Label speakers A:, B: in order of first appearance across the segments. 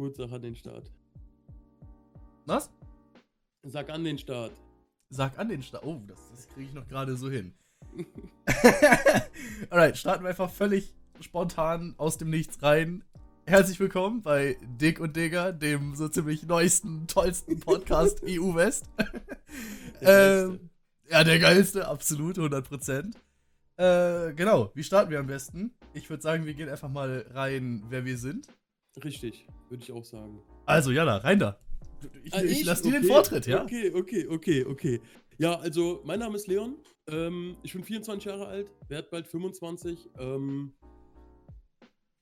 A: Gut, sag an den Start.
B: Was?
A: Sag an den Start.
B: Sag an den Start. Oh, das, das kriege ich noch gerade so hin. Alright, starten wir einfach völlig spontan aus dem Nichts rein. Herzlich willkommen bei Dick und Digger, dem so ziemlich neuesten, tollsten Podcast EU West. ähm, ja, der geilste, absolut, 100%. Äh, genau, wie starten wir am besten? Ich würde sagen, wir gehen einfach mal rein, wer wir sind.
A: Richtig, würde ich auch sagen.
B: Also, Jana, rein da. Ich, ah, ich, ich lass dir okay, den Vortritt, ja?
A: Okay, okay, okay, okay. Ja, also, mein Name ist Leon. Ähm, ich bin 24 Jahre alt, werde bald 25. Ähm,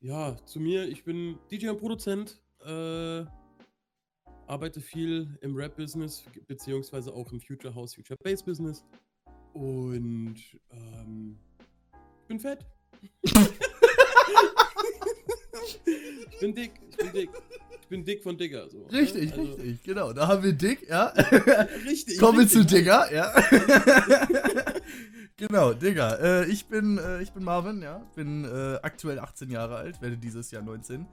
A: ja, zu mir, ich bin DJ und Produzent, äh, arbeite viel im Rap-Business, beziehungsweise auch im Future House, Future Bass Business. Und ähm, ich bin fett. ich bin dick, ich bin dick. Ich bin dick von Digger. So,
B: ne? richtig,
A: also,
B: richtig, genau. Da haben wir Dick, ja.
A: richtig.
B: Kommen
A: wir
B: zu Digger, ja. Genau, Digga. Äh, ich, bin, äh, ich bin Marvin, ja. Bin äh, aktuell 18 Jahre alt, werde dieses Jahr 19.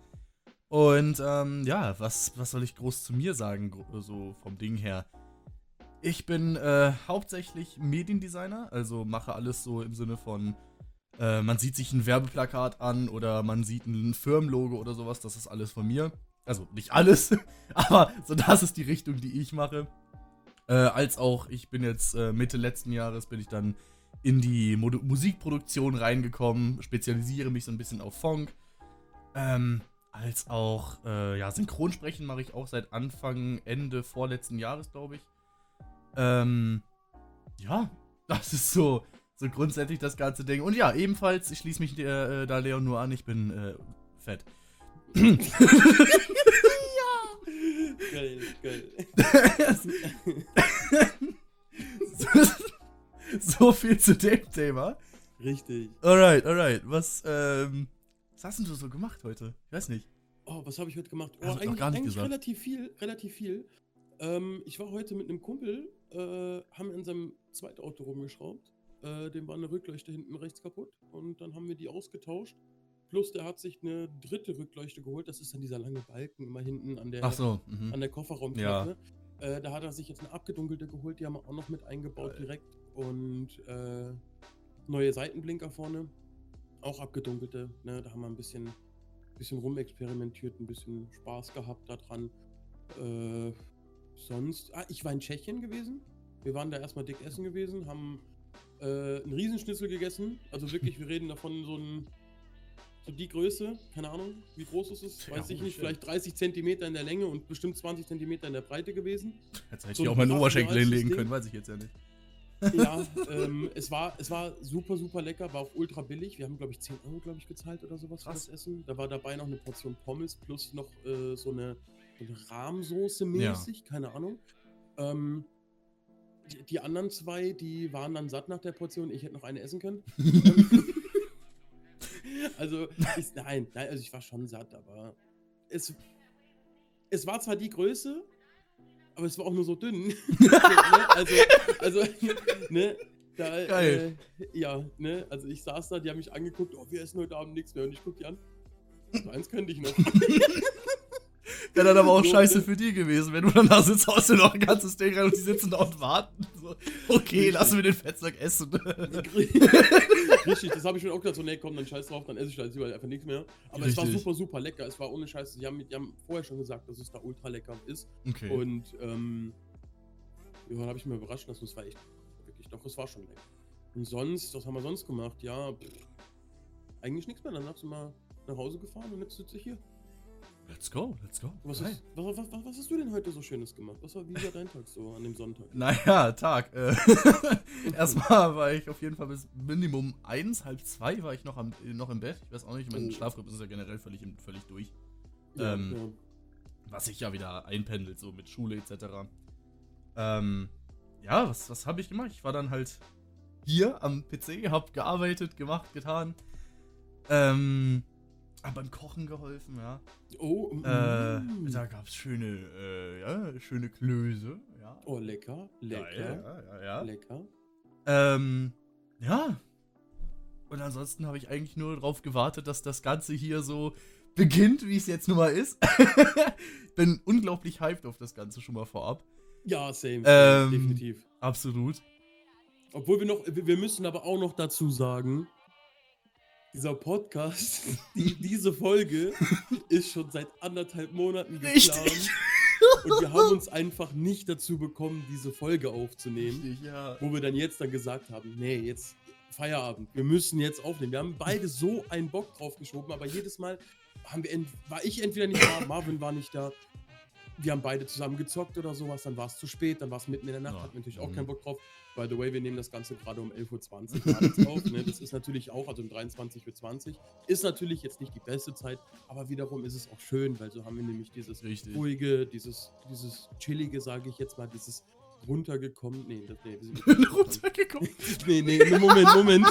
B: Und ähm, ja, was, was soll ich groß zu mir sagen, so vom Ding her? Ich bin äh, hauptsächlich Mediendesigner, also mache alles so im Sinne von, äh, man sieht sich ein Werbeplakat an oder man sieht ein Firmenlogo oder sowas, das ist alles von mir. Also nicht alles, aber so das ist die Richtung, die ich mache. Äh, als auch, ich bin jetzt Mitte letzten Jahres, bin ich dann in die Mo Musikproduktion reingekommen, spezialisiere mich so ein bisschen auf Funk. Ähm, als auch, äh, ja, Synchronsprechen mache ich auch seit Anfang, Ende vorletzten Jahres, glaube ich. Ähm, ja, das ist so, so grundsätzlich das ganze Ding. Und ja, ebenfalls, ich schließe mich äh, da Leon nur an, ich bin äh, fett.
A: ja! Geil, geil.
B: so viel zu dem Thema.
A: Richtig.
B: Alright, alright. Was, ähm, was hast denn du so gemacht heute? Ich weiß nicht.
A: Oh, was habe ich heute gemacht? Oh,
B: also eigentlich, gar nicht
A: eigentlich
B: gesagt.
A: relativ viel, relativ viel. Ähm, ich war heute mit einem Kumpel, äh, haben in seinem Zweitauto rumgeschraubt. Äh, dem war eine Rückleuchte hinten rechts kaputt und dann haben wir die ausgetauscht. Plus der hat sich eine dritte Rückleuchte geholt. Das ist dann dieser lange Balken immer hinten an der,
B: so, mhm.
A: an der Kofferraumklappe. Ja. Äh, da hat er sich jetzt eine abgedunkelte geholt. Die haben wir auch noch mit eingebaut Geil. direkt und äh, neue Seitenblinker vorne. Auch abgedunkelte. Ne? Da haben wir ein bisschen, bisschen rumexperimentiert, ein bisschen Spaß gehabt daran. Äh, sonst. Ah, ich war in Tschechien gewesen. Wir waren da erstmal dick essen gewesen, haben äh, einen Riesenschnitzel gegessen. Also wirklich, wir reden davon so ein. So die Größe, keine Ahnung, wie groß ist es? Weiß ja, ich nicht, vielleicht 30 Zentimeter in der Länge und bestimmt 20 Zentimeter in der Breite gewesen.
B: Jetzt hätte so ich auch meinen Oberschenkel hinlegen können, weiß ich jetzt ja nicht.
A: Ja, ähm, es, war, es war super, super lecker, war auch ultra billig. Wir haben, glaube ich, 10 Euro, glaube ich, gezahlt oder sowas für das Essen. Da war dabei noch eine Portion Pommes plus noch äh, so eine, eine Rahmsoße mäßig, ja. keine Ahnung. Ähm, die, die, anderen zwei, die waren dann satt nach der Portion. Ich hätte noch eine essen können. also, ich, nein, nein, also ich war schon satt, aber es, es war zwar die Größe, aber es war auch nur so dünn. Also, also ne? Da,
B: Geil.
A: Äh, ja, ne? Also ich saß da, die haben mich angeguckt, oh, wir essen heute Abend nichts mehr. Und ich guck die an. So eins könnte ich noch.
B: Wäre dann aber auch scheiße für die gewesen, wenn du dann da sitzt, haust du noch ein ganzes Ding rein und die sitzen da und warten. So, okay, lassen wir den Fettsack essen.
A: Richtig, das habe ich schon auch gedacht, so, nee, komm, dann scheiß drauf, dann esse ich da jetzt einfach nichts mehr. Aber Richtig. es war super, super lecker. Es war ohne Scheiße. Die haben, die haben vorher schon gesagt, dass es da ultra lecker ist.
B: Okay.
A: Und, ähm, ja, dann habe ich mir überrascht lassen, es war echt, wirklich, doch, es war schon lecker. Und sonst, was haben wir sonst gemacht? Ja, pff, eigentlich nichts mehr. Danach sind wir nach Hause gefahren und jetzt sitze ich hier.
B: Let's go, let's go.
A: Was, ist, was, was, was, hast du denn heute so Schönes gemacht? Was war, wie war dein Tag so an dem Sonntag?
B: Naja, Tag. Äh, erstmal war ich auf jeden Fall bis Minimum eins, halb zwei war ich noch, am, noch im Bett. Ich weiß auch nicht, mein oh. Schlafrhythmus ist ja generell völlig, völlig durch. Ja, ähm, ja. Was sich ja wieder einpendelt, so mit Schule etc. Ähm, ja, was, was habe ich gemacht? Ich war dann halt hier am PC, hab gearbeitet, gemacht, getan. Ähm, hab beim Kochen geholfen, ja.
A: Oh,
B: mm. äh, da gab's schöne, äh, ja, schöne Klöße, ja.
A: Oh, lecker, lecker,
B: ja, ja,
A: lecker.
B: Ähm, ja. Und ansonsten habe ich eigentlich nur darauf gewartet, dass das Ganze hier so beginnt, wie es jetzt nun mal ist. Bin unglaublich hyped auf das Ganze schon mal vorab.
A: Ja, same.
B: Ähm,
A: definitiv.
B: Absolut.
A: Obwohl wir noch, wir müssen aber auch noch dazu sagen, dieser Podcast, die, diese Folge ist schon seit anderthalb Monaten geplant.
B: Richtig.
A: Und wir haben uns einfach nicht dazu bekommen, diese Folge aufzunehmen.
B: Richtig, ja.
A: Wo wir dann jetzt dann gesagt haben, nee, jetzt Feierabend, wir müssen jetzt aufnehmen. Wir haben beide so einen Bock drauf geschoben, aber jedes Mal haben wir war ich entweder nicht da, Marvin war nicht da. Wir haben beide zusammen gezockt oder sowas, dann war es zu spät, dann war es mitten in der Nacht,
B: Ja.
A: wir natürlich auch
B: Mhm.
A: keinen Bock drauf. By the way, wir nehmen das Ganze gerade um 11.20 Uhr auf. Ne? Das ist natürlich auch, also um 23.20 Uhr, ist natürlich jetzt nicht die beste Zeit, aber wiederum ist es auch schön, weil so haben wir nämlich dieses
B: Richtig.
A: ruhige, dieses, dieses chillige, sage ich jetzt mal, dieses runtergekommen. Nee, das, nee, wir sind
B: Runtergekommen.
A: Nee, nee, nee, Moment, Moment.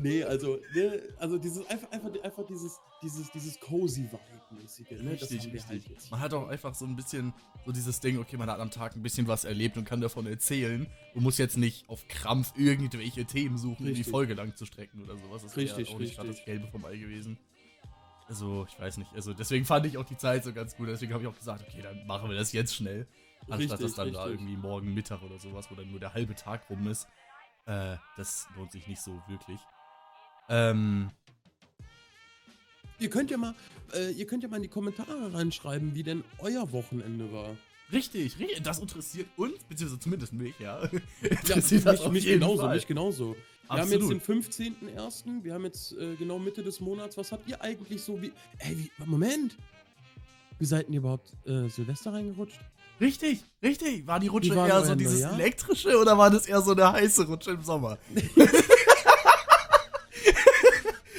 A: Nee, also, ne, also dieses einfach, einfach, einfach dieses, dieses, dieses cozy Vibe-mäßige, ne? das
B: Richtig,
A: halt
B: richtig.
A: jetzt.
B: Man hat auch einfach so ein bisschen so dieses Ding, okay, man hat am Tag ein bisschen was erlebt und kann davon erzählen. Du musst jetzt nicht auf Krampf irgendwelche Themen suchen, um die. Folge lang zu strecken oder sowas. Das wäre
A: Richtig,
B: auch nicht gerade das. Gelbe vom Ei gewesen. Also, ich weiß nicht. Also, deswegen fand ich auch die Zeit so ganz gut. Deswegen habe ich auch gesagt, okay, dann machen wir das jetzt schnell. Anstatt
A: Richtig,
B: das dann da
A: richtig.
B: irgendwie morgen Mittag oder sowas, wo dann nur der halbe Tag rum ist. Äh, das lohnt sich nicht so wirklich. Ähm,
A: Ihr könnt ja mal, äh, ihr könnt ja mal in die Kommentare reinschreiben, wie denn euer Wochenende war.
B: richtig, richtig, das interessiert uns, beziehungsweise zumindest mich, ja.
A: Ja,
B: interessiert das
A: mich, mich genauso,
B: Fall.
A: mich genauso. Wir haben jetzt
B: Absolut.
A: den 15.01., wir haben jetzt äh, genau Mitte des Monats. Was habt ihr eigentlich so wie. Ey, wie, Moment! Wie seid ihr überhaupt äh, Silvester reingerutscht?
B: Richtig, richtig. War die Rutsche
A: war
B: eher so dieses
A: Neujahr?
B: elektrische oder war das eher so eine heiße Rutsche im Sommer?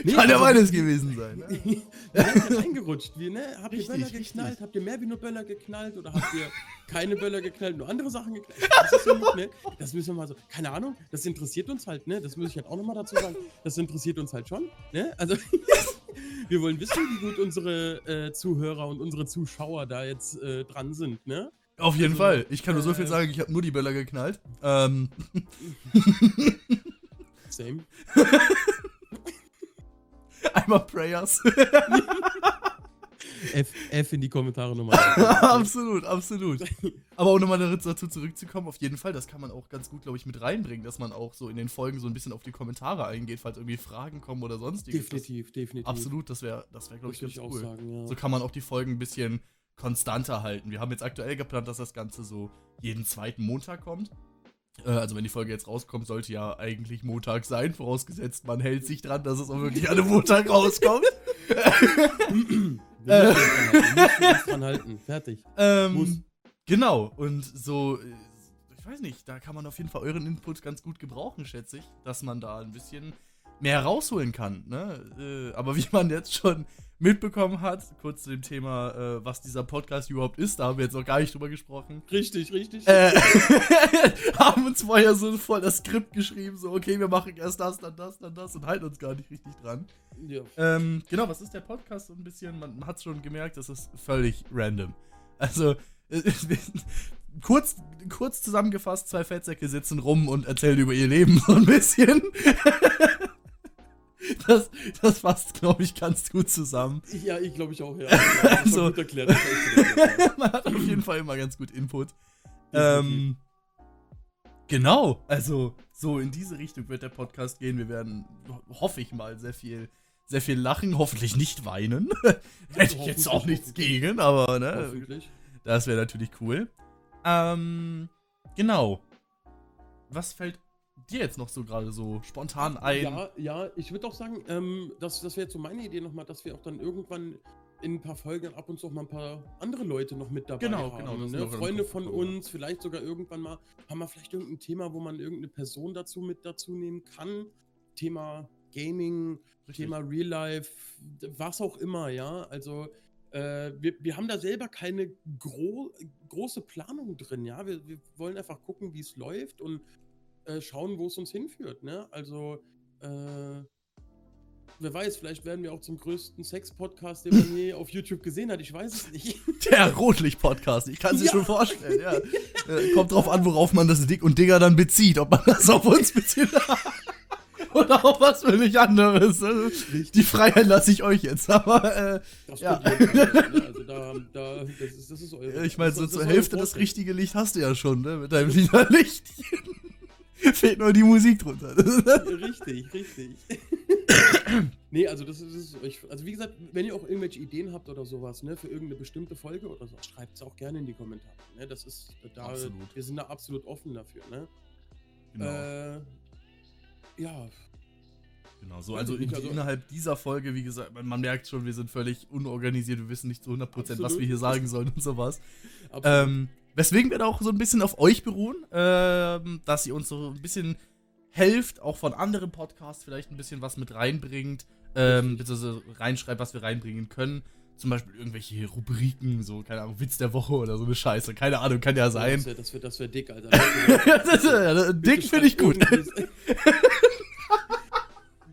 A: Nee,
B: Kann ja
A: also-
B: beides gewesen sein. Ne?
A: Ihr reingerutscht? Wie, ne? Habt ihr
B: Richtig,
A: Böller
B: richtig.
A: geknallt? Habt ihr mehr wie nur Böller geknallt? Oder habt ihr keine Böller geknallt, nur andere Sachen geknallt? Das, ist ja noch, ne? das müssen wir mal so. Keine Ahnung, das interessiert uns halt, ne? Das muss ich halt auch nochmal dazu sagen. Das interessiert uns halt schon, ne? Also, wir wollen wissen, wie gut unsere äh, Zuhörer und unsere Zuschauer da jetzt äh, dran sind, ne?
B: Auf jeden
A: Also,
B: Fall. Ich kann nur so
A: äh,
B: viel sagen, ich habe nur die Böller geknallt. Ähm,
A: Same.
B: einmal Prayers.
A: F, F in die Kommentare nochmal.
B: absolut, absolut. Aber um nochmal dazu zurückzukommen, auf jeden Fall, das kann man auch ganz gut, glaube ich, mit reinbringen, dass man auch so in den Folgen so ein bisschen auf die Kommentare eingeht, falls irgendwie Fragen kommen oder sonstiges.
A: definitiv, definitiv.
B: Das, absolut, das wäre, das wäre, glaube ich, ganz
A: ich auch
B: cool.
A: sagen, ja.
B: So kann man auch die Folgen ein bisschen konstanter halten. Wir haben jetzt aktuell geplant, dass das Ganze so jeden zweiten Montag kommt. Äh, also wenn die Folge jetzt rauskommt, sollte ja eigentlich Montag sein, vorausgesetzt man hält sich dran, dass es auch wirklich an einem Montag rauskommt.
A: Wir müssen uns dran halten. Fertig. Muss.
B: Ähm, genau, und so, äh, ich weiß nicht, da kann man auf jeden Fall euren Input ganz gut gebrauchen, schätze ich, dass man da ein bisschen mehr rausholen kann. Ne? Äh, aber wie man jetzt schon mitbekommen hat, kurz zu dem Thema, äh, was dieser Podcast überhaupt ist, da haben wir jetzt noch gar nicht drüber gesprochen.
A: Richtig, richtig.
B: Äh, haben uns vorher so voll das Skript geschrieben, so, okay, wir machen erst das, dann das, dann das und halten uns gar nicht richtig dran.
A: ja.
B: Ähm, genau, was ist der Podcast so ein bisschen? Man hat schon gemerkt, das ist völlig random. Also, kurz, kurz zusammengefasst, zwei Fettsäcke sitzen rum und erzählen über ihr Leben so ein bisschen. Das, das fasst, glaube ich, ganz gut zusammen.
A: Ja, ich glaube ich auch, ja.
B: Also-
A: gut erklärt.
B: Man hat auf jeden Fall immer ganz gut Input. Ähm, genau, also so in diese Richtung wird der Podcast gehen. Wir werden, ho- hoffe ich mal, sehr viel, sehr viel lachen, hoffentlich nicht weinen. Hätte ich jetzt auch nichts gegen, aber ne, das wäre natürlich cool. Ähm, genau. Was fällt dir jetzt noch so gerade so spontan ein?
A: Ja, ja, ich würde auch sagen, ähm, das, das wäre jetzt so meine Idee nochmal, dass wir auch dann irgendwann in ein paar Folgen ab und zu auch mal ein paar andere Leute noch mit dabei
B: Genau,
A: haben.
B: genau,
A: ne?
B: in den
A: Freunde von uns, vielleicht sogar irgendwann mal, haben wir vielleicht irgendein Thema, wo man irgendeine Person dazu mit dazu nehmen kann. Thema Gaming,
B: Richtig.
A: Thema Real Life, was auch immer, ja. Also äh, wir, wir haben da selber keine gro große Planung drin, ja. Wir, wir wollen einfach gucken, wie es läuft und äh, schauen, wo es uns hinführt, ne? Also, äh, wer weiß, vielleicht werden wir auch zum größten Sex-Podcast, den man je auf YouTube gesehen hat. Ich weiß es nicht.
B: Der Rotlicht-Podcast, ich kann es
A: Ja.
B: schon vorstellen, ja. Äh, Kommt drauf an, worauf man das Dick und Digger dann bezieht, ob man das auf uns bezieht. Oder auch was völlig anderes. Richtig. Die Freiheit lasse ich euch jetzt, aber äh,
A: Das
B: ja.
A: Also da, da, das ist, das ist eure.
B: ich meine, so zur Hälfte das richtige Licht hast du ja schon, ne? Mit deinem Lichtchen. Fehlt nur die Musik drunter.
A: Richtig, richtig. nee, also das ist, das ist euch. Also wie gesagt, wenn ihr auch irgendwelche Ideen habt oder sowas, ne, für irgendeine bestimmte Folge oder so, schreibt es auch gerne in die Kommentare. Ne? Das ist da,
B: Absolut.
A: wir sind da absolut offen dafür, ne?
B: genau.
A: Äh, ja,
B: Genau, so also, in,
A: also-
B: innerhalb dieser Folge, wie gesagt, man, man merkt schon, wir sind völlig unorganisiert, wir wissen nicht zu 100%, was
A: Absolut.
B: wir hier sagen sollen und sowas.
A: absolut.
B: Ähm, weswegen wir da auch so ein bisschen auf euch beruhen, ähm, dass ihr uns so ein bisschen helft, auch von anderen Podcasts vielleicht ein bisschen was mit reinbringt, ähm, beziehungsweise reinschreibt, was wir reinbringen können. Zum Beispiel irgendwelche Rubriken, so, keine Ahnung, Witz der Woche oder so eine Scheiße. Keine Ahnung, kann ja sein.
A: Das wäre das wär, das wär dick, Alter.
B: das ist, ja, dick finde ich gut.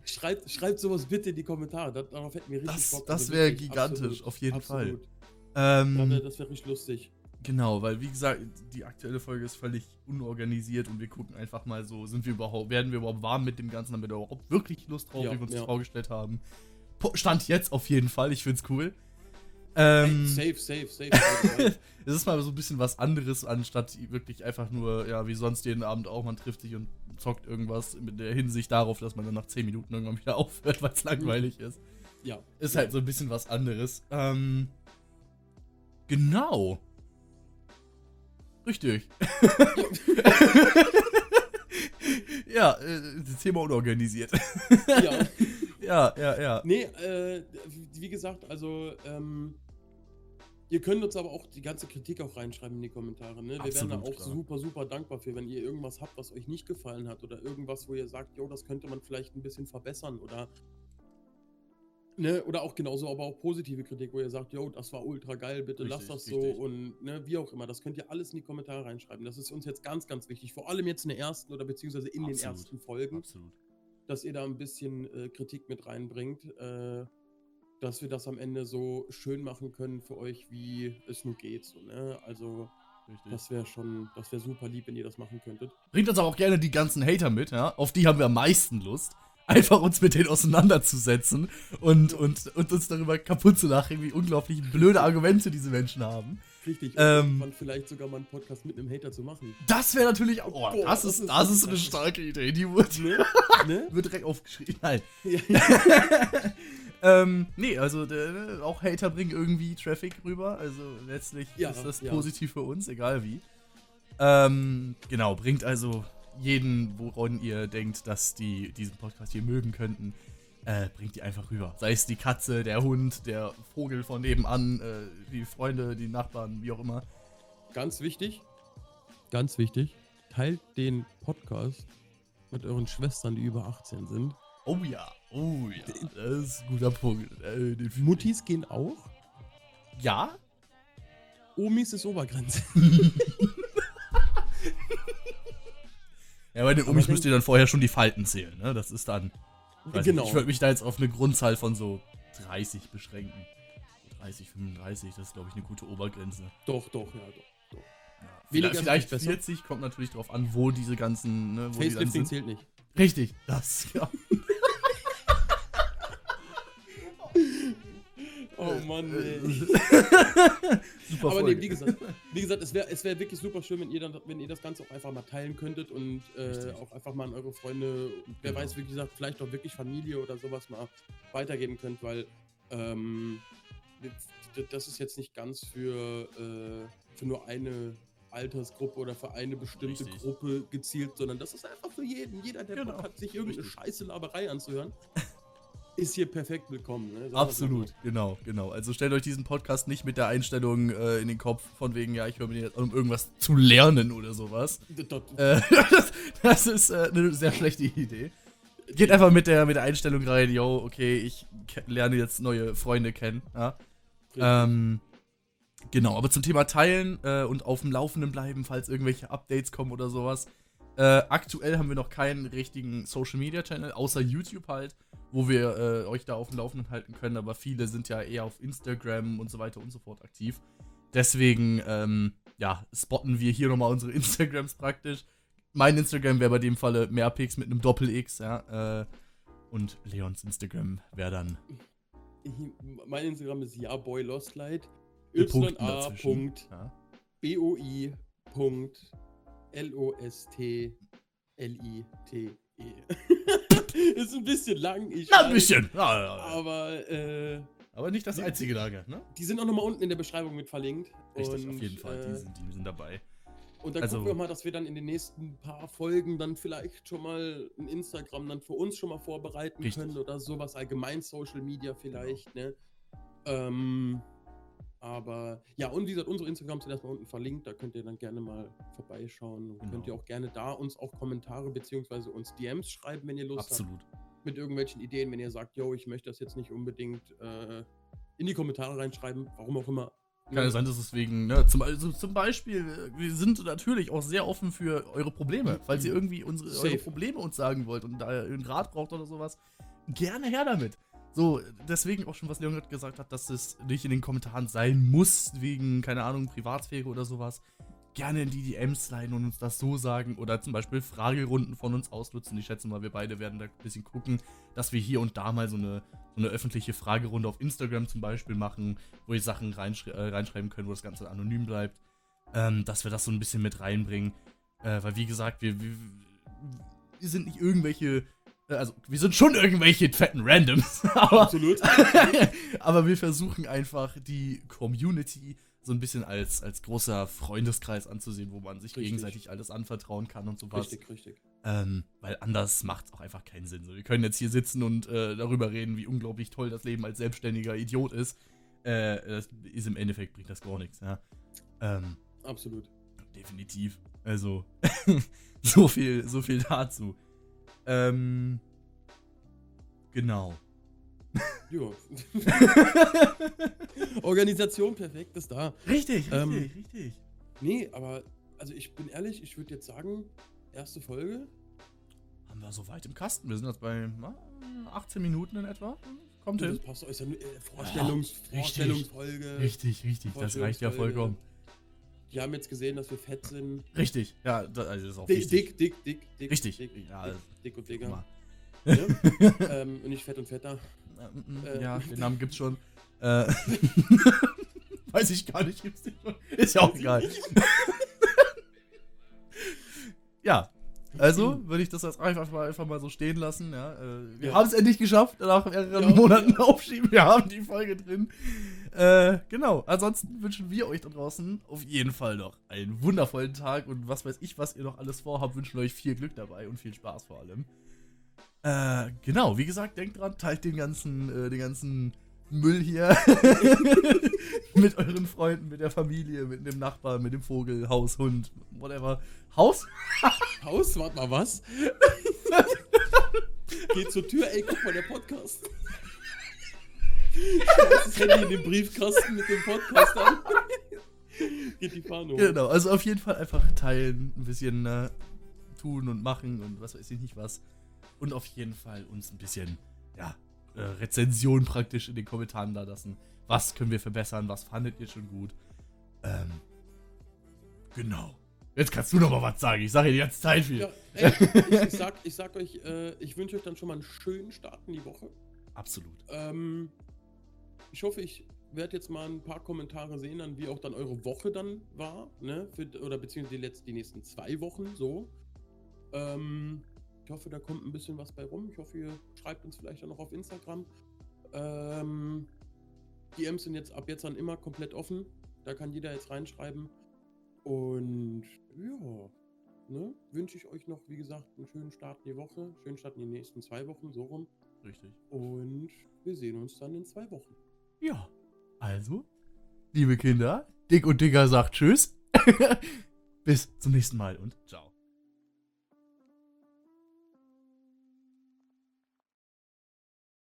A: schreibt, schreibt sowas bitte in die Kommentare. Das, darauf hätten wir richtig
B: Das-
A: Bock.
B: das wär
A: wirklich,
B: gigantisch,
A: absolut,
B: auf jeden Fall.
A: absolut.
B: Ähm,
A: Ja, ne, das wäre richtig lustig.
B: Genau, weil wie gesagt, die aktuelle Folge ist völlig unorganisiert und wir gucken einfach mal so, sind wir überhaupt, werden wir überhaupt warm mit dem Ganzen, haben wir da überhaupt wirklich Lust drauf,
A: Ja,
B: wie wir uns das
A: ja.
B: vorgestellt haben. Stand jetzt auf jeden Fall, ich find's cool. Ähm,
A: Safe, safe, safe. safe.
B: es ist mal so ein bisschen was anderes, anstatt wirklich einfach nur, ja, wie sonst jeden Abend auch, man trifft sich und zockt irgendwas mit der Hinsicht darauf, dass man dann nach 10 Minuten irgendwann wieder aufhört, weil es langweilig ist.
A: ja.
B: Ist halt so ein bisschen was anderes. Ähm, genau. Richtig. ja, äh, das Thema unorganisiert.
A: ja.
B: ja, ja, ja.
A: Nee, äh, wie gesagt, also, ähm, ihr könnt uns aber auch die ganze Kritik auch reinschreiben in die Kommentare. Ne? Wir wären da
B: Absolut,
A: auch
B: klar.
A: super, super dankbar für, wenn ihr irgendwas habt, was euch nicht gefallen hat oder irgendwas, wo ihr sagt, jo, das könnte man vielleicht ein bisschen verbessern oder. Ne, oder auch genauso, aber auch positive Kritik, wo ihr sagt, jo, das war ultra geil, bitte
B: Richtig,
A: lasst das
B: richtig.
A: so und ne, wie auch immer. Das könnt ihr alles in die Kommentare reinschreiben. Das ist uns jetzt ganz, ganz wichtig. Vor allem jetzt in der ersten oder beziehungsweise in den
B: Absolut.
A: ersten Folgen
B: Absolut.
A: dass ihr da ein bisschen äh, Kritik mit reinbringt, äh, dass wir das am Ende so schön machen können für euch, wie es nur geht. So, ne? Also,
B: Richtig.
A: das wäre schon, das wäre super lieb, wenn ihr das machen könntet.
B: Bringt uns aber auch gerne die ganzen Hater mit, ja. Auf die haben wir am meisten Lust. Einfach uns mit denen auseinanderzusetzen und, und, und uns darüber kaputt zu lachen, wie unglaublich blöde Argumente diese Menschen haben.
A: Richtig,
B: Ähm,
A: irgendwann vielleicht sogar mal einen Podcast mit einem Hater zu machen.
B: Das wäre natürlich auch. Oh,
A: Boah,
B: das,
A: das
B: ist, das ist eine starke Idee. Die wird,
A: Ne? ne?
B: wird direkt aufgeschrieben. Nein.
A: Ja,
B: ähm, nee, also äh, auch Hater bringen irgendwie Traffic rüber. Also letztlich
A: Ja,
B: ist das
A: ja.
B: positiv für uns, egal wie. Ähm, genau, bringt also jeden, woran ihr denkt, dass die diesen Podcast hier mögen könnten, äh, bringt die einfach rüber. Sei es die Katze, der Hund, der Vogel von nebenan, äh, die Freunde, die Nachbarn, wie auch immer.
A: Ganz wichtig, ganz wichtig, teilt den Podcast mit euren Schwestern, die über 18 sind.
B: Oh ja, oh ja, das ist ein guter Punkt. Äh,
A: Muttis gehen auch.
B: Ja?
A: Omis ist Obergrenze.
B: Ja, bei den
A: denk-
B: müsst ihr dann vorher schon die Falten zählen, ne? Das ist dann.
A: Genau.
B: Nicht, ich würde mich da jetzt auf eine Grundzahl von so 30 beschränken. 30, 35, das ist, glaube ich, eine gute Obergrenze.
A: Doch, doch, ja, doch. doch.
B: Ja, vielleicht vielleicht
A: nicht besser.
B: 40, kommt natürlich drauf an, wo diese ganzen. Ne, wo die
A: Facelifting
B: sind.
A: zählt nicht.
B: Richtig, das, ja.
A: Oh Mann, ey.
B: Super
A: Aber nee, wie gesagt, wie gesagt, es wäre es wär wirklich super schön, wenn ihr, dann, wenn ihr das Ganze auch einfach mal teilen könntet und äh, auch einfach mal an eure Freunde, wer
B: Genau.
A: weiß, wie gesagt, vielleicht auch wirklich Familie oder sowas mal weitergeben könnt, weil ähm, das ist jetzt nicht ganz für, äh, für nur eine Altersgruppe oder für eine bestimmte
B: Richtig.
A: Gruppe gezielt, sondern das ist einfach für jeden. Jeder, der
B: Genau.
A: Bock hat, sich irgendeine scheiße Laberei anzuhören, ist hier perfekt willkommen. Ne?
B: Absolut, genau, genau. Also stellt euch diesen Podcast nicht mit der Einstellung äh, in den Kopf, von wegen, ja, ich höre mir jetzt um irgendwas zu lernen oder sowas. Äh, das, das ist äh, eine sehr schlechte Idee. Geht einfach mit der, mit der Einstellung rein, yo, okay, ich lerne jetzt neue Freunde kennen. Ja? Ähm, genau, aber zum Thema Teilen äh, und auf dem Laufenden bleiben, falls irgendwelche Updates kommen oder sowas. Äh, aktuell haben wir noch keinen richtigen Social Media Channel, außer YouTube halt, wo wir äh, euch da auf dem Laufenden halten können, aber viele sind ja eher auf Instagram und so weiter und so fort aktiv. Deswegen, ähm, ja, spotten wir hier nochmal unsere Instagrams praktisch. mein Instagram wäre bei dem Falle mehrpix mit einem Doppel-X, ja. Äh, und Leons Instagram wäre dann.
A: Mein Instagram ist jaboylostlight. Y-A.boi.L-O-S-T-L-I-T-E. ist ein bisschen lang,
B: ich Na, ein bisschen. Ja,
A: ja, ja. Aber, äh,
B: Aber nicht das einzige Lager, ne?
A: Die sind auch nochmal unten in der Beschreibung mit verlinkt.
B: Richtig, und, auf jeden Fall. Äh, die, sind, die sind dabei.
A: Und dann also, gucken wir mal, dass wir dann in den nächsten paar Folgen dann vielleicht schon mal ein Instagram dann für uns schon mal vorbereiten richtig. können oder sowas allgemein Social Media vielleicht, genau. ne? Ähm, aber ja, und wie gesagt, unsere Instagrams sind erstmal unten verlinkt, da könnt ihr dann gerne mal vorbeischauen. Und genau. könnt ihr auch gerne da uns auch Kommentare bzw. uns DMs schreiben, wenn ihr Lust
B: Absolut.
A: habt. Mit irgendwelchen Ideen, wenn ihr sagt, yo, ich möchte das jetzt nicht unbedingt äh, in die Kommentare reinschreiben, warum auch immer.
B: Kann ja sein, dass es wegen, ne, zum, also zum Beispiel, wir sind natürlich auch sehr offen für eure Probleme. Falls ihr irgendwie unsere, eure Probleme uns sagen wollt und da ihr einen Rat braucht oder sowas, gerne her damit. So, deswegen auch schon, was Leon gesagt hat, dass es nicht in den Kommentaren sein muss, wegen, keine Ahnung, Privatsphäre oder sowas. Gerne in die DMs leiten und uns das so sagen oder zum Beispiel Fragerunden von uns ausnutzen. Ich schätze mal, wir beide werden da ein bisschen gucken, dass wir hier und da mal so eine, so eine öffentliche Fragerunde auf Instagram zum Beispiel machen, wo ihr Sachen reinschre äh, reinschreiben können, wo das Ganze anonym bleibt. Ähm, dass wir das so ein bisschen mit reinbringen. Äh, weil, wie gesagt, wir, wir, wir sind nicht irgendwelche also wir sind schon irgendwelche fetten Randoms. Aber, Absolut. aber wir versuchen einfach die Community so ein bisschen als, als großer Freundeskreis anzusehen, wo man sich richtig. gegenseitig alles anvertrauen kann und sowas.
A: Richtig, richtig.
B: Ähm, weil anders macht es auch einfach keinen Sinn. So, wir können jetzt hier sitzen und äh, darüber reden, wie unglaublich toll das Leben als selbstständiger Idiot ist. Äh, das ist im Endeffekt bringt das gar nichts, ja. Ähm,
A: Absolut.
B: Definitiv. Also, so viel, so viel dazu. Ähm, genau.
A: Ja. Organisation perfekt ist da.
B: Richtig, ähm, richtig, richtig.
A: Nee, aber also ich bin ehrlich, ich würde jetzt sagen, erste Folge.
B: Haben wir so weit im Kasten. Wir sind jetzt bei na, 18 Minuten in etwa. Kommt ja, hin.
A: Das passt, ist ja eine äh, Vorstellungs ja, Vorstellungsfolge.
B: Richtig, richtig. Das reicht ja vollkommen.
A: Die haben jetzt gesehen, dass wir fett sind.
B: Richtig, ja, das, also ist auch
A: dick, wichtig. Dick, dick, dick,
B: Richtig.
A: Dick,
B: ja, dick,
A: dick und dicker. Ja? ähm, und nicht fett und fetter.
B: Äh, ja, den Namen gibt's schon. Äh, weiß ich gar nicht, gibt's den schon. Ist ja auch egal. ja, also würde ich das jetzt einfach mal, einfach mal so stehen lassen. Ja. Äh, wir ja. haben es endlich geschafft, nach mehreren ja, Monaten ja. aufschieben. Wir haben die Folge drin. Äh, genau, ansonsten wünschen wir euch da draußen auf jeden Fall noch einen wundervollen Tag und was weiß ich, was ihr noch alles vorhabt, wünschen euch viel Glück dabei und viel Spaß vor allem. Äh, genau, wie gesagt, denkt dran, teilt den ganzen, äh, den ganzen Müll hier mit euren Freunden, mit der Familie, mit dem Nachbarn, mit dem Vogel, Haus, Hund, whatever. Haus?
A: Haus? Warte mal, was? Geht zur Tür, ey, guck mal, der Podcast. Das Handy in den Briefkasten mit dem Podcast an. Geht die Fahne hoch.
B: Genau, also auf jeden Fall einfach teilen, ein bisschen äh, tun und machen und was weiß ich nicht was. Und auf jeden Fall uns ein bisschen, ja, äh, Rezension praktisch in den Kommentaren da lassen. Was können wir verbessern? Was fandet ihr schon gut? Ähm, genau. Jetzt kannst du noch mal was sagen. Ich sage dir die ganze Zeit viel. Ja,
A: ey, ich, ich, sag, ich sag euch, äh, ich wünsche euch dann schon mal einen schönen Start in die Woche.
B: Absolut.
A: Ähm, ich hoffe, ich werde jetzt mal ein paar Kommentare sehen, dann wie auch dann eure Woche dann war, ne? Für, oder beziehungsweise die, letzten, die nächsten zwei Wochen so. Ähm, ich hoffe, da kommt ein bisschen was bei rum. Ich hoffe, ihr schreibt uns vielleicht auch noch auf Instagram. Ähm, DMs sind jetzt ab jetzt dann immer komplett offen. Da kann jeder jetzt reinschreiben. Und ja, ne, wünsche ich euch noch, wie gesagt, einen schönen Start in die Woche. Schönen Start in die nächsten zwei Wochen, so rum.
B: Richtig.
A: Und wir sehen uns dann in zwei Wochen.
B: Ja, also, liebe Kinder, Dick und Digger sagt Tschüss. Bis zum nächsten Mal und ciao.